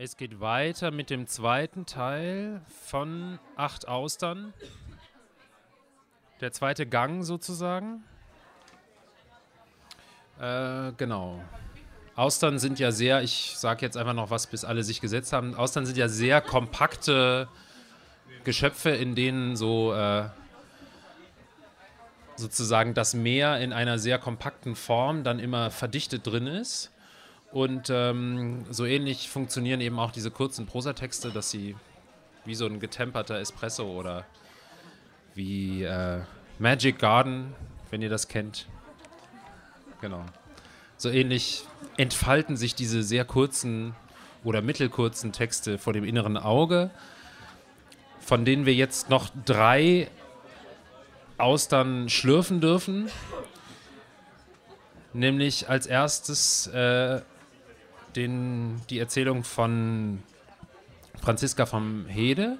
Es geht weiter mit dem zweiten Teil von Acht Austern. Der zweite Gang sozusagen. Äh, genau. Austern sind ja sehr, ich sage jetzt einfach noch was, bis alle sich gesetzt haben. Austern sind ja sehr kompakte Geschöpfe, in denen so äh, sozusagen das Meer in einer sehr kompakten Form dann immer verdichtet drin ist. Und ähm, so ähnlich funktionieren eben auch diese kurzen Prosatexte, dass sie wie so ein getemperter Espresso oder wie äh, Magic Garden, wenn ihr das kennt. Genau. So ähnlich entfalten sich diese sehr kurzen oder mittelkurzen Texte vor dem inneren Auge, von denen wir jetzt noch drei Austern schlürfen dürfen. Nämlich als erstes äh, den, die Erzählung von Franziska vom Hede.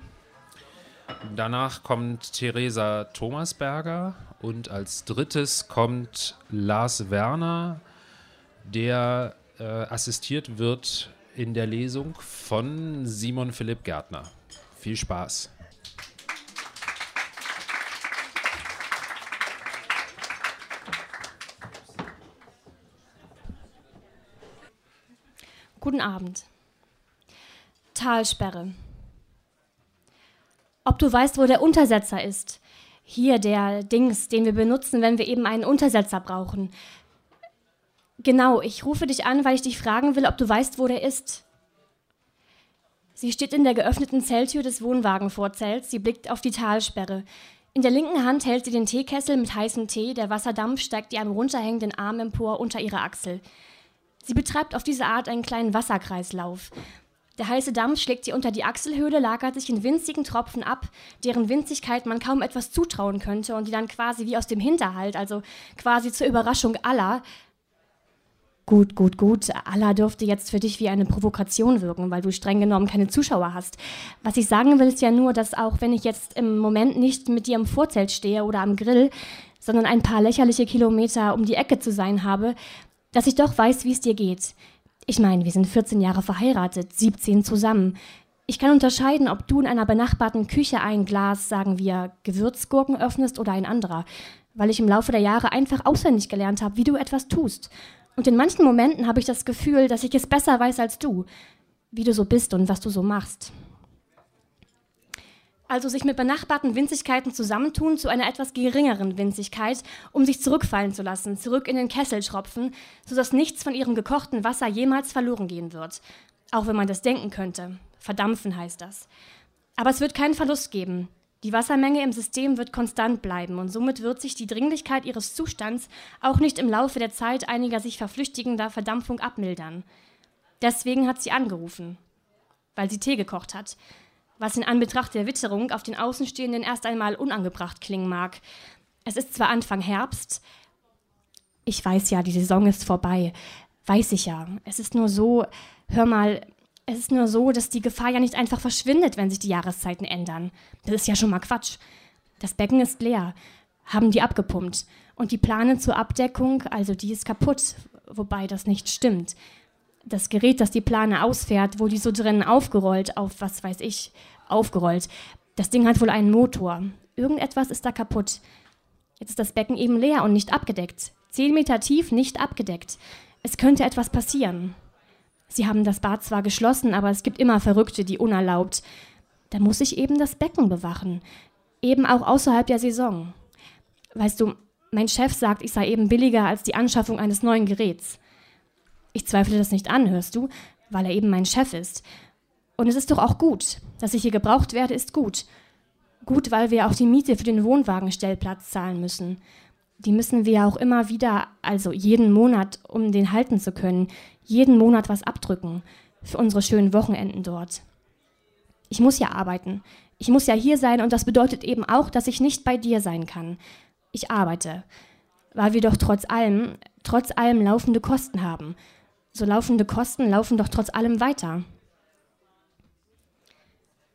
Danach kommt Theresa Thomasberger und als drittes kommt Lars Werner, der äh, assistiert wird in der Lesung von Simon Philipp Gärtner. Viel Spaß. Guten Abend. Talsperre. Ob du weißt, wo der Untersetzer ist? Hier der Dings, den wir benutzen, wenn wir eben einen Untersetzer brauchen. Genau, ich rufe dich an, weil ich dich fragen will, ob du weißt, wo der ist. Sie steht in der geöffneten Zelltür des Wohnwagenvorzelts, sie blickt auf die Talsperre. In der linken Hand hält sie den Teekessel mit heißem Tee, der Wasserdampf steigt ihr am runterhängenden Arm empor unter ihre Achsel. Sie betreibt auf diese Art einen kleinen Wasserkreislauf. Der heiße Dampf schlägt sie unter die Achselhöhle, lagert sich in winzigen Tropfen ab, deren Winzigkeit man kaum etwas zutrauen könnte und die dann quasi wie aus dem Hinterhalt, also quasi zur Überraschung aller, Gut, gut, gut. Allah dürfte jetzt für dich wie eine Provokation wirken, weil du streng genommen keine Zuschauer hast. Was ich sagen will, ist ja nur, dass auch wenn ich jetzt im Moment nicht mit dir im Vorzelt stehe oder am Grill, sondern ein paar lächerliche Kilometer um die Ecke zu sein habe, dass ich doch weiß, wie es dir geht. Ich meine, wir sind 14 Jahre verheiratet, 17 zusammen. Ich kann unterscheiden, ob du in einer benachbarten Küche ein Glas, sagen wir, Gewürzgurken öffnest oder ein anderer, weil ich im Laufe der Jahre einfach auswendig gelernt habe, wie du etwas tust. Und in manchen Momenten habe ich das Gefühl, dass ich es besser weiß als du, wie du so bist und was du so machst. Also sich mit benachbarten Winzigkeiten zusammentun zu einer etwas geringeren Winzigkeit, um sich zurückfallen zu lassen, zurück in den Kessel schropfen, sodass nichts von ihrem gekochten Wasser jemals verloren gehen wird. Auch wenn man das denken könnte. Verdampfen heißt das. Aber es wird keinen Verlust geben. Die Wassermenge im System wird konstant bleiben und somit wird sich die Dringlichkeit ihres Zustands auch nicht im Laufe der Zeit einiger sich verflüchtigender Verdampfung abmildern. Deswegen hat sie angerufen, weil sie Tee gekocht hat was in Anbetracht der Witterung auf den Außenstehenden erst einmal unangebracht klingen mag. Es ist zwar Anfang Herbst, ich weiß ja, die Saison ist vorbei, weiß ich ja. Es ist nur so, hör mal, es ist nur so, dass die Gefahr ja nicht einfach verschwindet, wenn sich die Jahreszeiten ändern. Das ist ja schon mal Quatsch. Das Becken ist leer, haben die abgepumpt. Und die Plane zur Abdeckung, also die ist kaputt, wobei das nicht stimmt das Gerät, das die Plane ausfährt, wo die so drinnen aufgerollt, auf was weiß ich, aufgerollt. Das Ding hat wohl einen Motor. Irgendetwas ist da kaputt. Jetzt ist das Becken eben leer und nicht abgedeckt. Zehn Meter tief, nicht abgedeckt. Es könnte etwas passieren. Sie haben das Bad zwar geschlossen, aber es gibt immer Verrückte, die unerlaubt. Da muss ich eben das Becken bewachen. Eben auch außerhalb der Saison. Weißt du, mein Chef sagt, ich sei eben billiger als die Anschaffung eines neuen Geräts. Ich zweifle das nicht an, hörst du, weil er eben mein Chef ist. Und es ist doch auch gut. Dass ich hier gebraucht werde, ist gut. Gut, weil wir auch die Miete für den Wohnwagenstellplatz zahlen müssen. Die müssen wir ja auch immer wieder, also jeden Monat, um den halten zu können, jeden Monat was abdrücken. Für unsere schönen Wochenenden dort. Ich muss ja arbeiten. Ich muss ja hier sein und das bedeutet eben auch, dass ich nicht bei dir sein kann. Ich arbeite. Weil wir doch trotz allem, trotz allem laufende Kosten haben. So laufende Kosten laufen doch trotz allem weiter.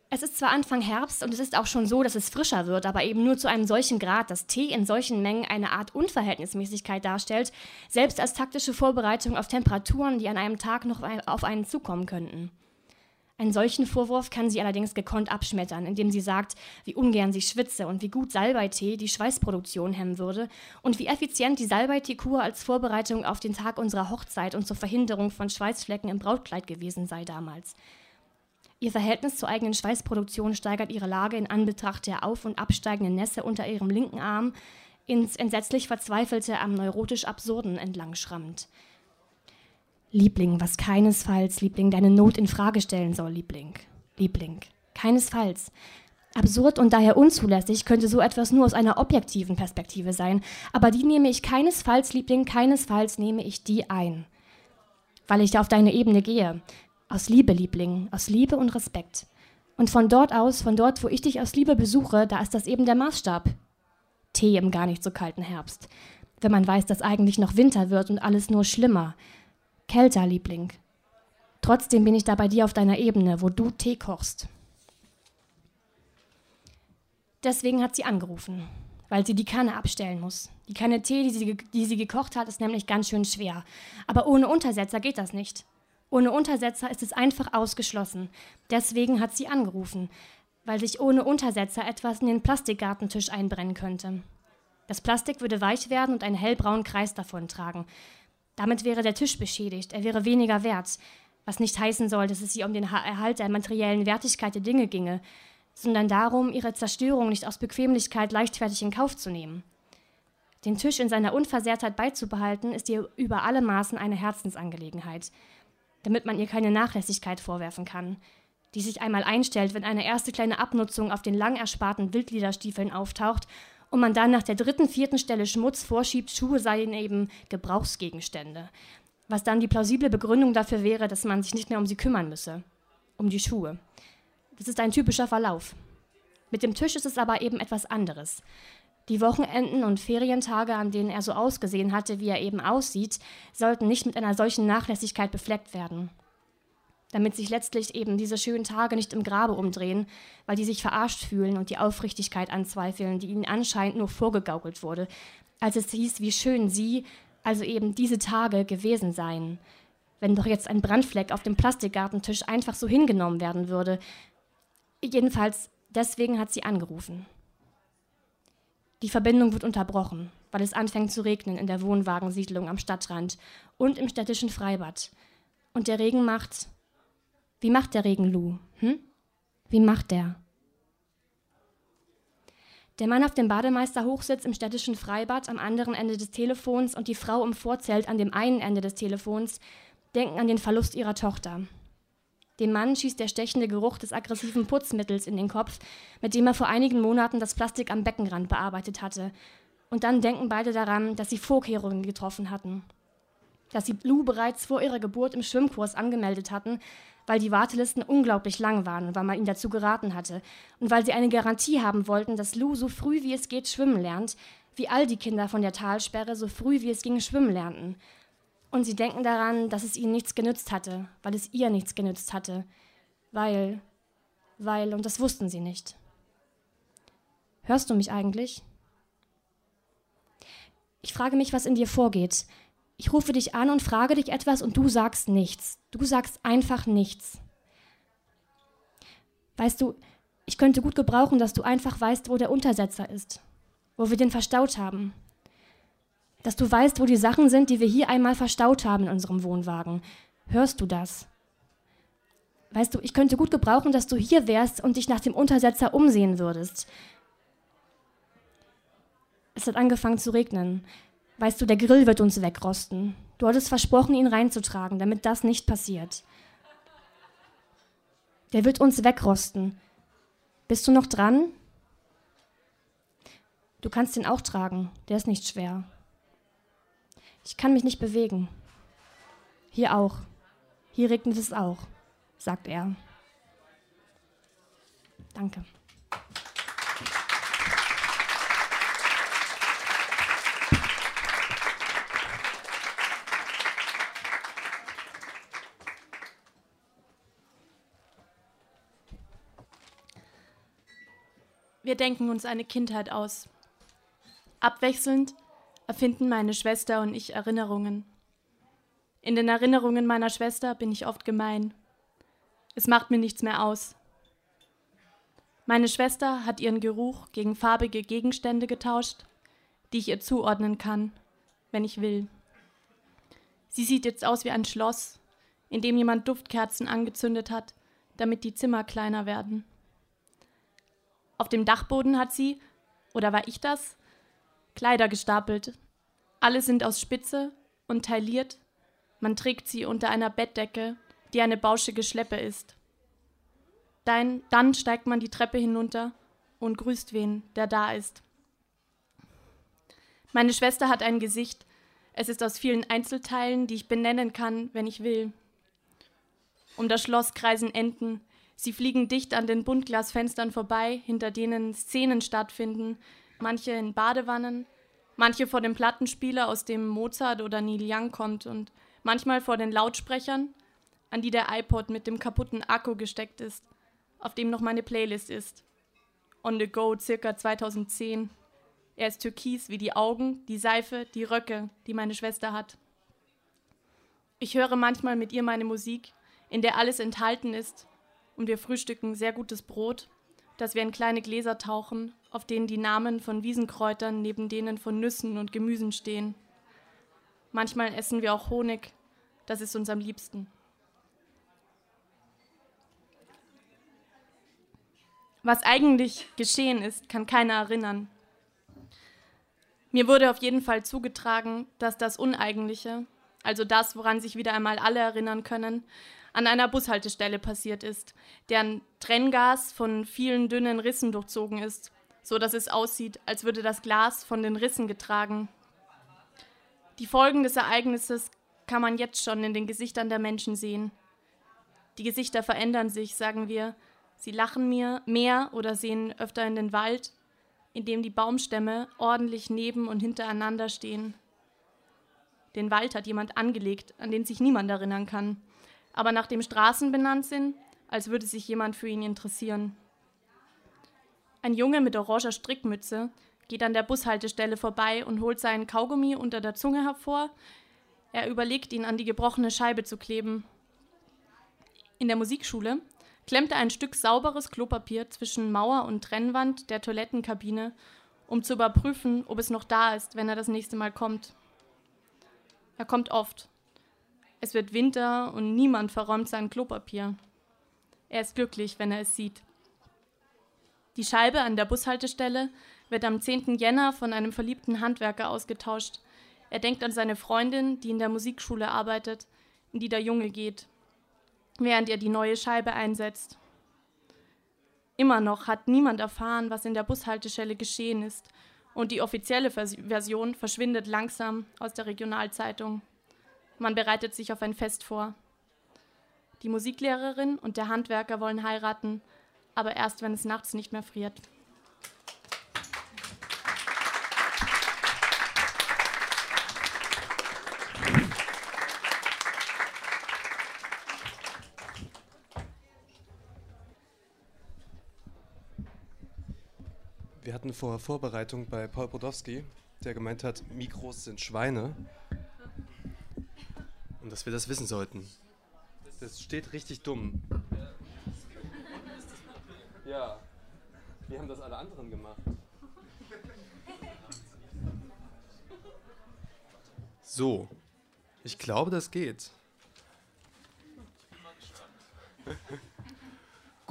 Es ist zwar Anfang Herbst und es ist auch schon so, dass es frischer wird, aber eben nur zu einem solchen Grad, dass Tee in solchen Mengen eine Art Unverhältnismäßigkeit darstellt, selbst als taktische Vorbereitung auf Temperaturen, die an einem Tag noch auf einen zukommen könnten. Einen solchen Vorwurf kann sie allerdings gekonnt abschmettern, indem sie sagt, wie ungern sie schwitze und wie gut Salbeitee die Schweißproduktion hemmen würde und wie effizient die Salbeiteekur als Vorbereitung auf den Tag unserer Hochzeit und zur Verhinderung von Schweißflecken im Brautkleid gewesen sei damals. Ihr Verhältnis zur eigenen Schweißproduktion steigert ihre Lage in Anbetracht der auf- und absteigenden Nässe unter ihrem linken Arm ins entsetzlich Verzweifelte am neurotisch Absurden entlang schrammt. Liebling, was keinesfalls, Liebling, deine Not in Frage stellen soll, Liebling. Liebling, keinesfalls. Absurd und daher unzulässig könnte so etwas nur aus einer objektiven Perspektive sein, aber die nehme ich keinesfalls, Liebling, keinesfalls nehme ich die ein. Weil ich da auf deine Ebene gehe. Aus Liebe, Liebling, aus Liebe und Respekt. Und von dort aus, von dort, wo ich dich aus Liebe besuche, da ist das eben der Maßstab. Tee im gar nicht so kalten Herbst. Wenn man weiß, dass eigentlich noch Winter wird und alles nur schlimmer. Kälter, Liebling. Trotzdem bin ich da bei dir auf deiner Ebene, wo du Tee kochst. Deswegen hat sie angerufen, weil sie die Kanne abstellen muss. Die Kanne Tee, die sie, die sie gekocht hat, ist nämlich ganz schön schwer. Aber ohne Untersetzer geht das nicht. Ohne Untersetzer ist es einfach ausgeschlossen. Deswegen hat sie angerufen, weil sich ohne Untersetzer etwas in den Plastikgartentisch einbrennen könnte. Das Plastik würde weich werden und einen hellbraunen Kreis davontragen. Damit wäre der Tisch beschädigt, er wäre weniger wert, was nicht heißen soll, dass es hier um den Erhalt der materiellen Wertigkeit der Dinge ginge, sondern darum, ihre Zerstörung nicht aus Bequemlichkeit leichtfertig in Kauf zu nehmen. Den Tisch in seiner Unversehrtheit beizubehalten, ist ihr über alle Maßen eine Herzensangelegenheit, damit man ihr keine Nachlässigkeit vorwerfen kann, die sich einmal einstellt, wenn eine erste kleine Abnutzung auf den lang ersparten Wildliederstiefeln auftaucht und man dann nach der dritten, vierten Stelle Schmutz vorschiebt, Schuhe seien eben Gebrauchsgegenstände. Was dann die plausible Begründung dafür wäre, dass man sich nicht mehr um sie kümmern müsse. Um die Schuhe. Das ist ein typischer Verlauf. Mit dem Tisch ist es aber eben etwas anderes. Die Wochenenden und Ferientage, an denen er so ausgesehen hatte, wie er eben aussieht, sollten nicht mit einer solchen Nachlässigkeit befleckt werden damit sich letztlich eben diese schönen Tage nicht im Grabe umdrehen, weil die sich verarscht fühlen und die Aufrichtigkeit anzweifeln, die ihnen anscheinend nur vorgegaukelt wurde, als es hieß, wie schön sie, also eben diese Tage gewesen seien. Wenn doch jetzt ein Brandfleck auf dem Plastikgartentisch einfach so hingenommen werden würde. Jedenfalls deswegen hat sie angerufen. Die Verbindung wird unterbrochen, weil es anfängt zu regnen in der Wohnwagensiedlung am Stadtrand und im städtischen Freibad. Und der Regen macht, wie macht der Regen, Lou? Hm? Wie macht der? Der Mann auf dem Bademeisterhochsitz im städtischen Freibad am anderen Ende des Telefons und die Frau im Vorzelt an dem einen Ende des Telefons denken an den Verlust ihrer Tochter. Dem Mann schießt der stechende Geruch des aggressiven Putzmittels in den Kopf, mit dem er vor einigen Monaten das Plastik am Beckenrand bearbeitet hatte. Und dann denken beide daran, dass sie Vorkehrungen getroffen hatten. Dass sie Lou bereits vor ihrer Geburt im Schwimmkurs angemeldet hatten, weil die Wartelisten unglaublich lang waren und weil man ihnen dazu geraten hatte und weil sie eine Garantie haben wollten, dass Lou so früh wie es geht schwimmen lernt, wie all die Kinder von der Talsperre so früh wie es ging schwimmen lernten. Und sie denken daran, dass es ihnen nichts genützt hatte, weil es ihr nichts genützt hatte, weil, weil, und das wussten sie nicht. Hörst du mich eigentlich? Ich frage mich, was in dir vorgeht, ich rufe dich an und frage dich etwas und du sagst nichts. Du sagst einfach nichts. Weißt du, ich könnte gut gebrauchen, dass du einfach weißt, wo der Untersetzer ist, wo wir den verstaut haben. Dass du weißt, wo die Sachen sind, die wir hier einmal verstaut haben in unserem Wohnwagen. Hörst du das? Weißt du, ich könnte gut gebrauchen, dass du hier wärst und dich nach dem Untersetzer umsehen würdest. Es hat angefangen zu regnen. Weißt du, der Grill wird uns wegrosten. Du hattest versprochen, ihn reinzutragen, damit das nicht passiert. Der wird uns wegrosten. Bist du noch dran? Du kannst ihn auch tragen, der ist nicht schwer. Ich kann mich nicht bewegen. Hier auch. Hier regnet es auch, sagt er. Danke. Wir denken uns eine Kindheit aus. Abwechselnd erfinden meine Schwester und ich Erinnerungen. In den Erinnerungen meiner Schwester bin ich oft gemein. Es macht mir nichts mehr aus. Meine Schwester hat ihren Geruch gegen farbige Gegenstände getauscht, die ich ihr zuordnen kann, wenn ich will. Sie sieht jetzt aus wie ein Schloss, in dem jemand Duftkerzen angezündet hat, damit die Zimmer kleiner werden. Auf dem Dachboden hat sie, oder war ich das, Kleider gestapelt. Alle sind aus Spitze und tailliert. Man trägt sie unter einer Bettdecke, die eine bauschige Schleppe ist. Dann, dann steigt man die Treppe hinunter und grüßt wen, der da ist. Meine Schwester hat ein Gesicht, es ist aus vielen Einzelteilen, die ich benennen kann, wenn ich will. Um das Schloss kreisen Enten. Sie fliegen dicht an den Buntglasfenstern vorbei, hinter denen Szenen stattfinden, manche in Badewannen, manche vor dem Plattenspieler, aus dem Mozart oder Neil Young kommt, und manchmal vor den Lautsprechern, an die der iPod mit dem kaputten Akku gesteckt ist, auf dem noch meine Playlist ist. On the Go, circa 2010. Er ist türkis wie die Augen, die Seife, die Röcke, die meine Schwester hat. Ich höre manchmal mit ihr meine Musik, in der alles enthalten ist, und wir frühstücken sehr gutes Brot, das wir in kleine Gläser tauchen, auf denen die Namen von Wiesenkräutern neben denen von Nüssen und Gemüsen stehen. Manchmal essen wir auch Honig, das ist uns am liebsten. Was eigentlich geschehen ist, kann keiner erinnern. Mir wurde auf jeden Fall zugetragen, dass das Uneigentliche, also das, woran sich wieder einmal alle erinnern können, an einer Bushaltestelle passiert ist, deren Trenngas von vielen dünnen Rissen durchzogen ist, so dass es aussieht, als würde das Glas von den Rissen getragen. Die Folgen des Ereignisses kann man jetzt schon in den Gesichtern der Menschen sehen. Die Gesichter verändern sich, sagen wir. Sie lachen mir mehr oder sehen öfter in den Wald in dem die Baumstämme ordentlich neben und hintereinander stehen. Den Wald hat jemand angelegt, an den sich niemand erinnern kann, aber nachdem Straßen benannt sind, als würde sich jemand für ihn interessieren. Ein Junge mit oranger Strickmütze geht an der Bushaltestelle vorbei und holt seinen Kaugummi unter der Zunge hervor. Er überlegt, ihn an die gebrochene Scheibe zu kleben. In der Musikschule klemmte ein Stück sauberes Klopapier zwischen Mauer und Trennwand der Toilettenkabine, um zu überprüfen, ob es noch da ist, wenn er das nächste Mal kommt. Er kommt oft. Es wird Winter und niemand verräumt sein Klopapier. Er ist glücklich, wenn er es sieht. Die Scheibe an der Bushaltestelle wird am 10. Jänner von einem verliebten Handwerker ausgetauscht. Er denkt an seine Freundin, die in der Musikschule arbeitet, in die der Junge geht während er die neue Scheibe einsetzt. Immer noch hat niemand erfahren, was in der Bushaltestelle geschehen ist, und die offizielle Version verschwindet langsam aus der Regionalzeitung. Man bereitet sich auf ein Fest vor. Die Musiklehrerin und der Handwerker wollen heiraten, aber erst wenn es nachts nicht mehr friert. Hatten vor Vorbereitung bei Paul Brodowski, der gemeint hat, Mikros sind Schweine. Und dass wir das wissen sollten. Das steht richtig dumm. Ja. Wie haben das alle anderen gemacht? So. Ich glaube, das geht.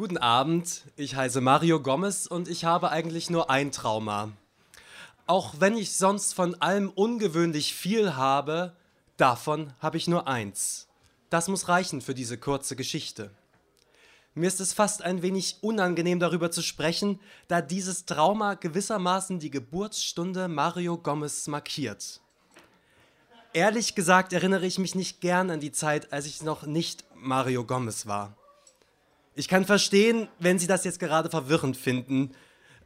Guten Abend, ich heiße Mario Gomez und ich habe eigentlich nur ein Trauma. Auch wenn ich sonst von allem ungewöhnlich viel habe, davon habe ich nur eins. Das muss reichen für diese kurze Geschichte. Mir ist es fast ein wenig unangenehm darüber zu sprechen, da dieses Trauma gewissermaßen die Geburtsstunde Mario Gomez markiert. Ehrlich gesagt erinnere ich mich nicht gern an die Zeit, als ich noch nicht Mario Gomez war. Ich kann verstehen, wenn Sie das jetzt gerade verwirrend finden.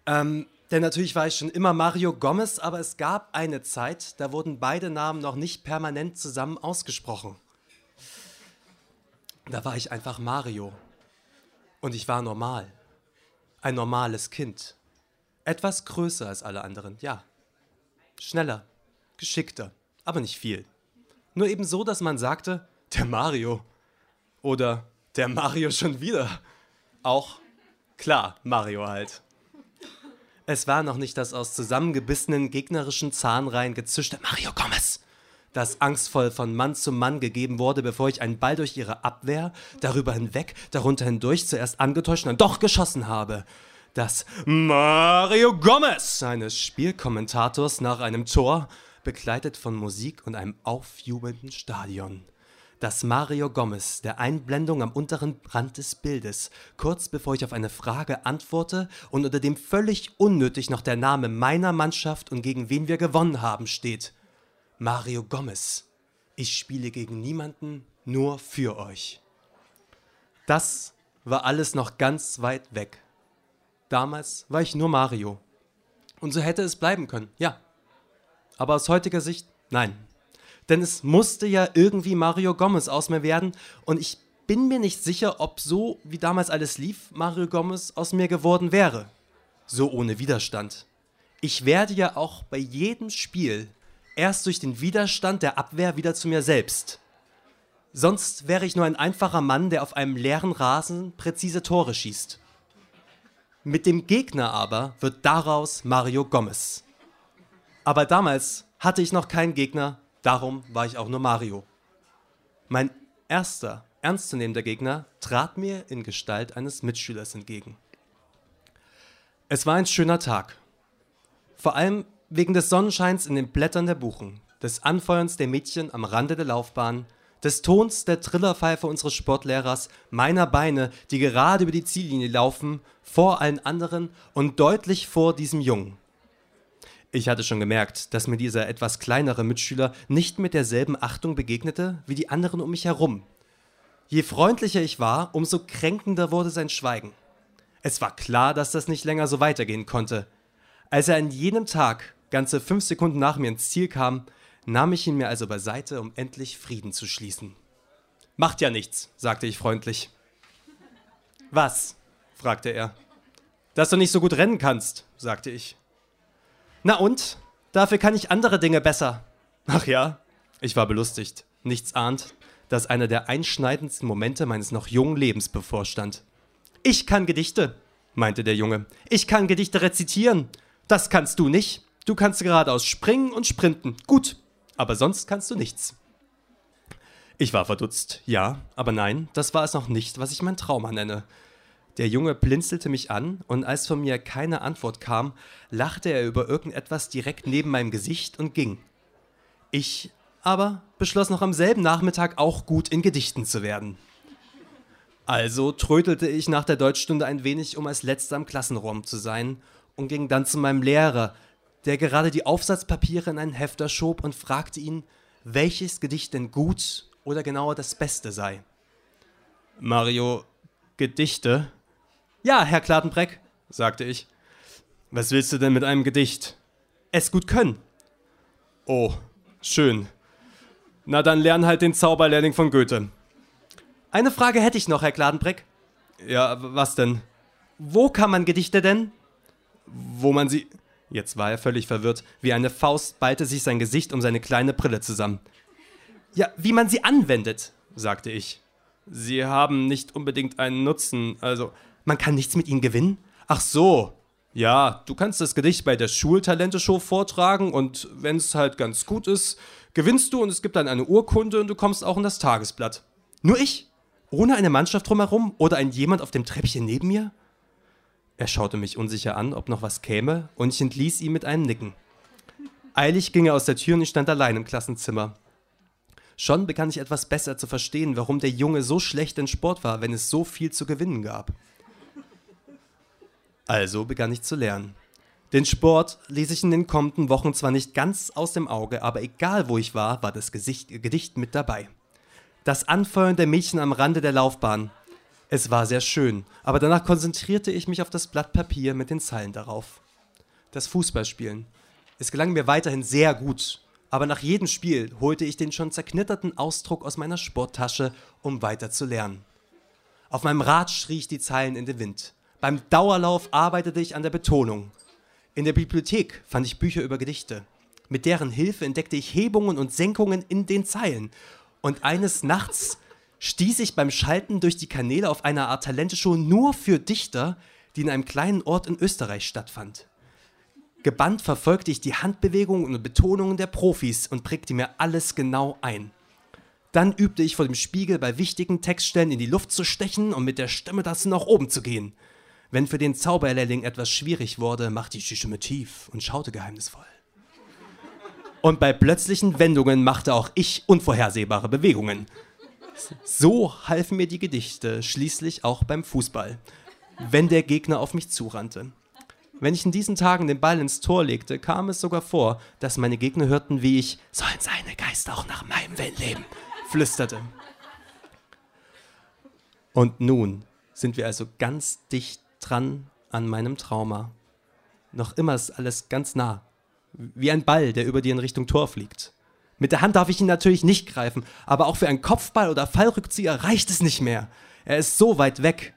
Ähm, denn natürlich war ich schon immer Mario Gomez, aber es gab eine Zeit, da wurden beide Namen noch nicht permanent zusammen ausgesprochen. Da war ich einfach Mario. Und ich war normal. Ein normales Kind. Etwas größer als alle anderen, ja. Schneller, geschickter, aber nicht viel. Nur eben so, dass man sagte, der Mario. Oder der Mario schon wieder. Auch klar, Mario halt. Es war noch nicht das aus zusammengebissenen gegnerischen Zahnreihen gezischte Mario Gomez, das angstvoll von Mann zu Mann gegeben wurde, bevor ich einen Ball durch ihre Abwehr, darüber hinweg, darunter hindurch zuerst angetäuscht und doch geschossen habe. Das Mario Gomez eines Spielkommentators nach einem Tor, begleitet von Musik und einem aufjubelnden Stadion. Das Mario Gomez der Einblendung am unteren Rand des Bildes, kurz bevor ich auf eine Frage antworte und unter dem völlig unnötig noch der Name meiner Mannschaft und gegen wen wir gewonnen haben steht. Mario Gomez. Ich spiele gegen niemanden, nur für euch. Das war alles noch ganz weit weg. Damals war ich nur Mario. Und so hätte es bleiben können, ja. Aber aus heutiger Sicht, nein. Denn es musste ja irgendwie Mario Gomez aus mir werden und ich bin mir nicht sicher, ob so wie damals alles lief, Mario Gomez aus mir geworden wäre. So ohne Widerstand. Ich werde ja auch bei jedem Spiel erst durch den Widerstand der Abwehr wieder zu mir selbst. Sonst wäre ich nur ein einfacher Mann, der auf einem leeren Rasen präzise Tore schießt. Mit dem Gegner aber wird daraus Mario Gomez. Aber damals hatte ich noch keinen Gegner, darum war ich auch nur Mario. Mein erster ernstzunehmender Gegner trat mir in Gestalt eines Mitschülers entgegen. Es war ein schöner Tag. Vor allem wegen des Sonnenscheins in den Blättern der Buchen, des Anfeuerns der Mädchen am Rande der Laufbahn, des Tons der Trillerpfeife unseres Sportlehrers, meiner Beine, die gerade über die Ziellinie laufen, vor allen anderen und deutlich vor diesem Jungen. Ich hatte schon gemerkt, dass mir dieser etwas kleinere Mitschüler nicht mit derselben Achtung begegnete wie die anderen um mich herum. Je freundlicher ich war, umso kränkender wurde sein Schweigen. Es war klar, dass das nicht länger so weitergehen konnte. Als er an jenem Tag, ganze fünf Sekunden nach mir ins Ziel kam, nahm ich ihn mir also beiseite, um endlich Frieden zu schließen. Macht ja nichts, sagte ich freundlich. Was? fragte er. Dass du nicht so gut rennen kannst, sagte ich. Na und? Dafür kann ich andere Dinge besser. Ach ja, ich war belustigt, nichts ahnt, dass einer der einschneidendsten Momente meines noch jungen Lebens bevorstand. Ich kann Gedichte, meinte der Junge. Ich kann Gedichte rezitieren. Das kannst du nicht. Du kannst geradeaus springen und sprinten. Gut, aber sonst kannst du nichts. Ich war verdutzt. Ja, aber nein, das war es noch nicht, was ich mein Trauma nenne. Der Junge blinzelte mich an, und als von mir keine Antwort kam, lachte er über irgendetwas direkt neben meinem Gesicht und ging. Ich aber beschloss noch am selben Nachmittag auch gut in Gedichten zu werden. Also trötelte ich nach der Deutschstunde ein wenig, um als letzter im Klassenraum zu sein, und ging dann zu meinem Lehrer, der gerade die Aufsatzpapiere in einen Hefter schob und fragte ihn, welches Gedicht denn gut oder genauer das Beste sei. Mario, Gedichte? Ja, Herr Kladenbreck, sagte ich. Was willst du denn mit einem Gedicht? Es gut können. Oh, schön. Na dann lern halt den Zauberlehrling von Goethe. Eine Frage hätte ich noch, Herr Kladenbreck. Ja, was denn? Wo kann man Gedichte denn? Wo man sie. Jetzt war er völlig verwirrt. Wie eine Faust ballte sich sein Gesicht um seine kleine Brille zusammen. Ja, wie man sie anwendet, sagte ich. Sie haben nicht unbedingt einen Nutzen, also man kann nichts mit ihnen gewinnen? Ach so. Ja, du kannst das Gedicht bei der Schultalente-Show vortragen und wenn es halt ganz gut ist, gewinnst du und es gibt dann eine Urkunde und du kommst auch in das Tagesblatt. Nur ich? Ohne eine Mannschaft drumherum oder ein jemand auf dem Treppchen neben mir? Er schaute mich unsicher an, ob noch was käme, und ich entließ ihm mit einem Nicken. Eilig ging er aus der Tür und ich stand allein im Klassenzimmer. Schon begann ich etwas besser zu verstehen, warum der Junge so schlecht in Sport war, wenn es so viel zu gewinnen gab. Also begann ich zu lernen. Den Sport ließ ich in den kommenden Wochen zwar nicht ganz aus dem Auge, aber egal wo ich war, war das Gesicht, Gedicht mit dabei. Das Anfeuern der Mädchen am Rande der Laufbahn. Es war sehr schön, aber danach konzentrierte ich mich auf das Blatt Papier mit den Zeilen darauf. Das Fußballspielen. Es gelang mir weiterhin sehr gut, aber nach jedem Spiel holte ich den schon zerknitterten Ausdruck aus meiner Sporttasche, um weiter zu lernen. Auf meinem Rad schrie ich die Zeilen in den Wind. Beim Dauerlauf arbeitete ich an der Betonung. In der Bibliothek fand ich Bücher über Gedichte. Mit deren Hilfe entdeckte ich Hebungen und Senkungen in den Zeilen. Und eines Nachts stieß ich beim Schalten durch die Kanäle auf eine Art Talenteshow nur für Dichter, die in einem kleinen Ort in Österreich stattfand. Gebannt verfolgte ich die Handbewegungen und Betonungen der Profis und prägte mir alles genau ein. Dann übte ich vor dem Spiegel bei wichtigen Textstellen in die Luft zu stechen und mit der Stimme das nach oben zu gehen. Wenn für den Zauberlehrling etwas schwierig wurde, machte ich die Stimme tief und schaute geheimnisvoll. Und bei plötzlichen Wendungen machte auch ich unvorhersehbare Bewegungen. So halfen mir die Gedichte schließlich auch beim Fußball, wenn der Gegner auf mich zurannte. Wenn ich in diesen Tagen den Ball ins Tor legte, kam es sogar vor, dass meine Gegner hörten, wie ich sollen seine Geister auch nach meinem Willen leben, flüsterte. Und nun sind wir also ganz dicht dran an meinem Trauma. Noch immer ist alles ganz nah, wie ein Ball, der über dir in Richtung Tor fliegt. Mit der Hand darf ich ihn natürlich nicht greifen, aber auch für einen Kopfball oder Fallrückzieher reicht es nicht mehr. Er ist so weit weg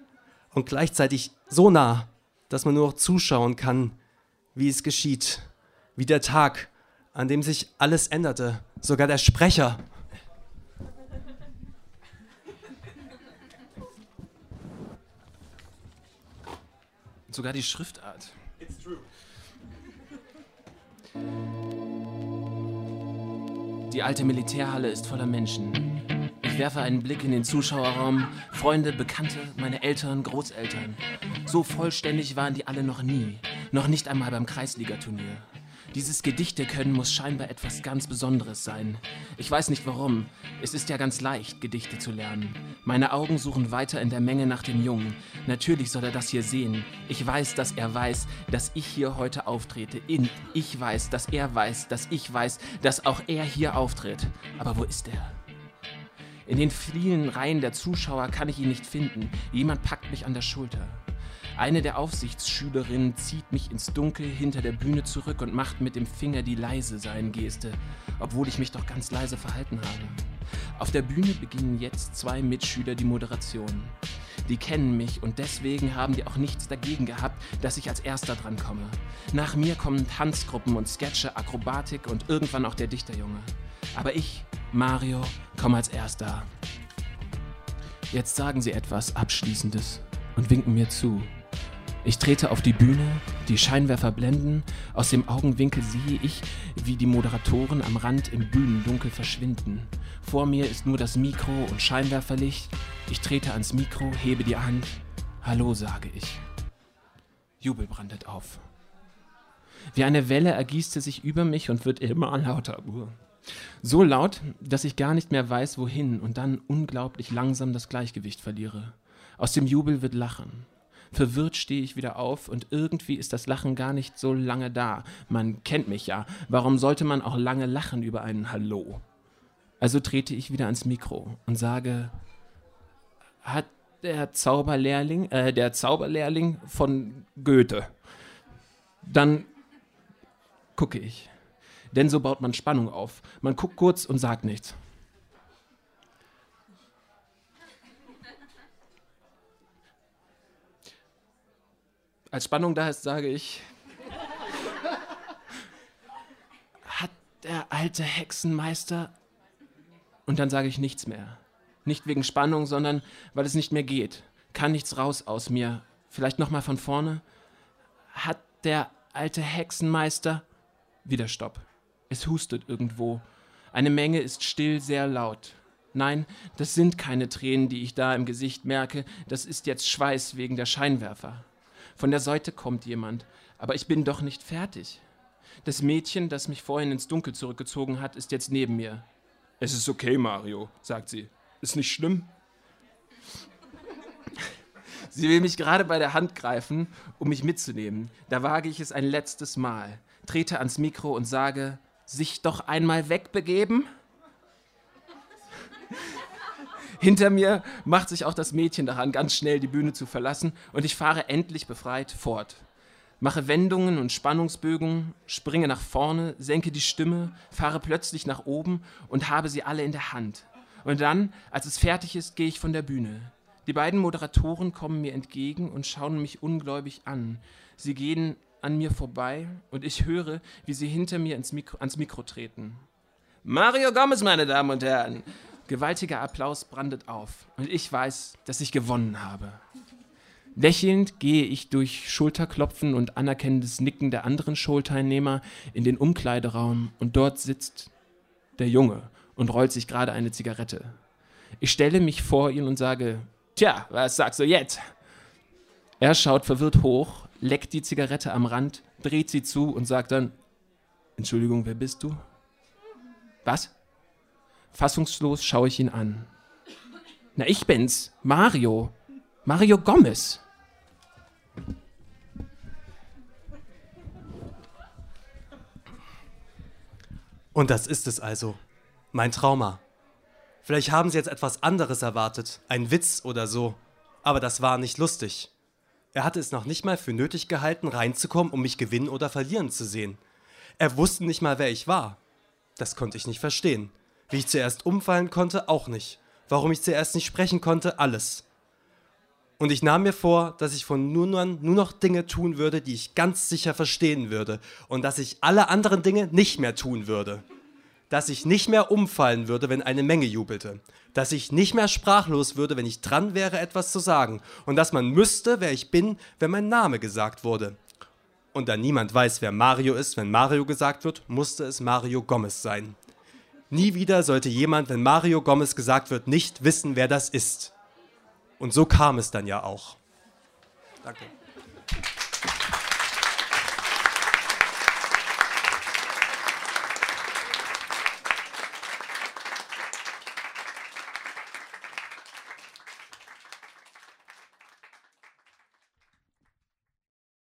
und gleichzeitig so nah, dass man nur noch zuschauen kann, wie es geschieht. Wie der Tag, an dem sich alles änderte, sogar der Sprecher. Sogar die Schriftart. It's true. Die alte Militärhalle ist voller Menschen. Ich werfe einen Blick in den Zuschauerraum. Freunde, Bekannte, meine Eltern, Großeltern. So vollständig waren die alle noch nie. Noch nicht einmal beim Kreisligaturnier. Dieses Gedichte können muss scheinbar etwas ganz Besonderes sein. Ich weiß nicht warum. Es ist ja ganz leicht, Gedichte zu lernen. Meine Augen suchen weiter in der Menge nach dem Jungen. Natürlich soll er das hier sehen. Ich weiß, dass er weiß, dass ich hier heute auftrete. In ich weiß, dass er weiß, dass ich weiß, dass auch er hier auftritt. Aber wo ist er? In den vielen Reihen der Zuschauer kann ich ihn nicht finden. Jemand packt mich an der Schulter. Eine der Aufsichtsschülerinnen zieht mich ins Dunkel hinter der Bühne zurück und macht mit dem Finger die leise sein Geste, obwohl ich mich doch ganz leise verhalten habe. Auf der Bühne beginnen jetzt zwei Mitschüler die Moderation. Die kennen mich und deswegen haben die auch nichts dagegen gehabt, dass ich als erster dran komme. Nach mir kommen Tanzgruppen und Sketche, Akrobatik und irgendwann auch der Dichterjunge. Aber ich, Mario, komme als erster. Jetzt sagen sie etwas Abschließendes und winken mir zu. Ich trete auf die Bühne, die Scheinwerfer blenden, aus dem Augenwinkel sehe ich, wie die Moderatoren am Rand im Bühnendunkel verschwinden. Vor mir ist nur das Mikro und Scheinwerferlicht. Ich trete ans Mikro, hebe die Hand. Hallo, sage ich. Jubel brandet auf. Wie eine Welle ergießt es sich über mich und wird immer lauter. So laut, dass ich gar nicht mehr weiß, wohin und dann unglaublich langsam das Gleichgewicht verliere. Aus dem Jubel wird Lachen. Verwirrt stehe ich wieder auf und irgendwie ist das Lachen gar nicht so lange da. Man kennt mich ja. Warum sollte man auch lange lachen über einen Hallo? Also trete ich wieder ans Mikro und sage, hat der Zauberlehrling, äh, der Zauberlehrling von Goethe. Dann gucke ich. Denn so baut man Spannung auf. Man guckt kurz und sagt nichts. Als Spannung da ist, sage ich, hat der alte Hexenmeister. Und dann sage ich nichts mehr. Nicht wegen Spannung, sondern weil es nicht mehr geht. Kann nichts raus aus mir. Vielleicht nochmal von vorne. Hat der alte Hexenmeister. Wieder Stopp. Es hustet irgendwo. Eine Menge ist still, sehr laut. Nein, das sind keine Tränen, die ich da im Gesicht merke. Das ist jetzt Schweiß wegen der Scheinwerfer. Von der Seite kommt jemand, aber ich bin doch nicht fertig. Das Mädchen, das mich vorhin ins Dunkel zurückgezogen hat, ist jetzt neben mir. Es ist okay, Mario, sagt sie. Ist nicht schlimm. Sie will mich gerade bei der Hand greifen, um mich mitzunehmen. Da wage ich es ein letztes Mal, trete ans Mikro und sage, sich doch einmal wegbegeben. Hinter mir macht sich auch das Mädchen daran, ganz schnell die Bühne zu verlassen und ich fahre endlich befreit fort. Mache Wendungen und Spannungsbögen, springe nach vorne, senke die Stimme, fahre plötzlich nach oben und habe sie alle in der Hand. Und dann, als es fertig ist, gehe ich von der Bühne. Die beiden Moderatoren kommen mir entgegen und schauen mich ungläubig an. Sie gehen an mir vorbei und ich höre, wie sie hinter mir Mikro, ans Mikro treten. Mario Gomez, meine Damen und Herren, Gewaltiger Applaus brandet auf und ich weiß, dass ich gewonnen habe. Lächelnd gehe ich durch Schulterklopfen und anerkennendes Nicken der anderen Showteilnehmer in den Umkleideraum und dort sitzt der Junge und rollt sich gerade eine Zigarette. Ich stelle mich vor ihn und sage, Tja, was sagst du jetzt? Er schaut verwirrt hoch, leckt die Zigarette am Rand, dreht sie zu und sagt dann, Entschuldigung, wer bist du? Was? Fassungslos schaue ich ihn an. Na, ich bin's, Mario. Mario Gomez. Und das ist es also. Mein Trauma. Vielleicht haben Sie jetzt etwas anderes erwartet, ein Witz oder so. Aber das war nicht lustig. Er hatte es noch nicht mal für nötig gehalten, reinzukommen, um mich gewinnen oder verlieren zu sehen. Er wusste nicht mal, wer ich war. Das konnte ich nicht verstehen. Wie ich zuerst umfallen konnte, auch nicht. Warum ich zuerst nicht sprechen konnte, alles. Und ich nahm mir vor, dass ich von nun an nur noch Dinge tun würde, die ich ganz sicher verstehen würde. Und dass ich alle anderen Dinge nicht mehr tun würde. Dass ich nicht mehr umfallen würde, wenn eine Menge jubelte. Dass ich nicht mehr sprachlos würde, wenn ich dran wäre, etwas zu sagen. Und dass man müsste, wer ich bin, wenn mein Name gesagt wurde. Und da niemand weiß, wer Mario ist, wenn Mario gesagt wird, musste es Mario Gomez sein. Nie wieder sollte jemand, wenn Mario Gomez gesagt wird, nicht wissen, wer das ist. Und so kam es dann ja auch. Danke.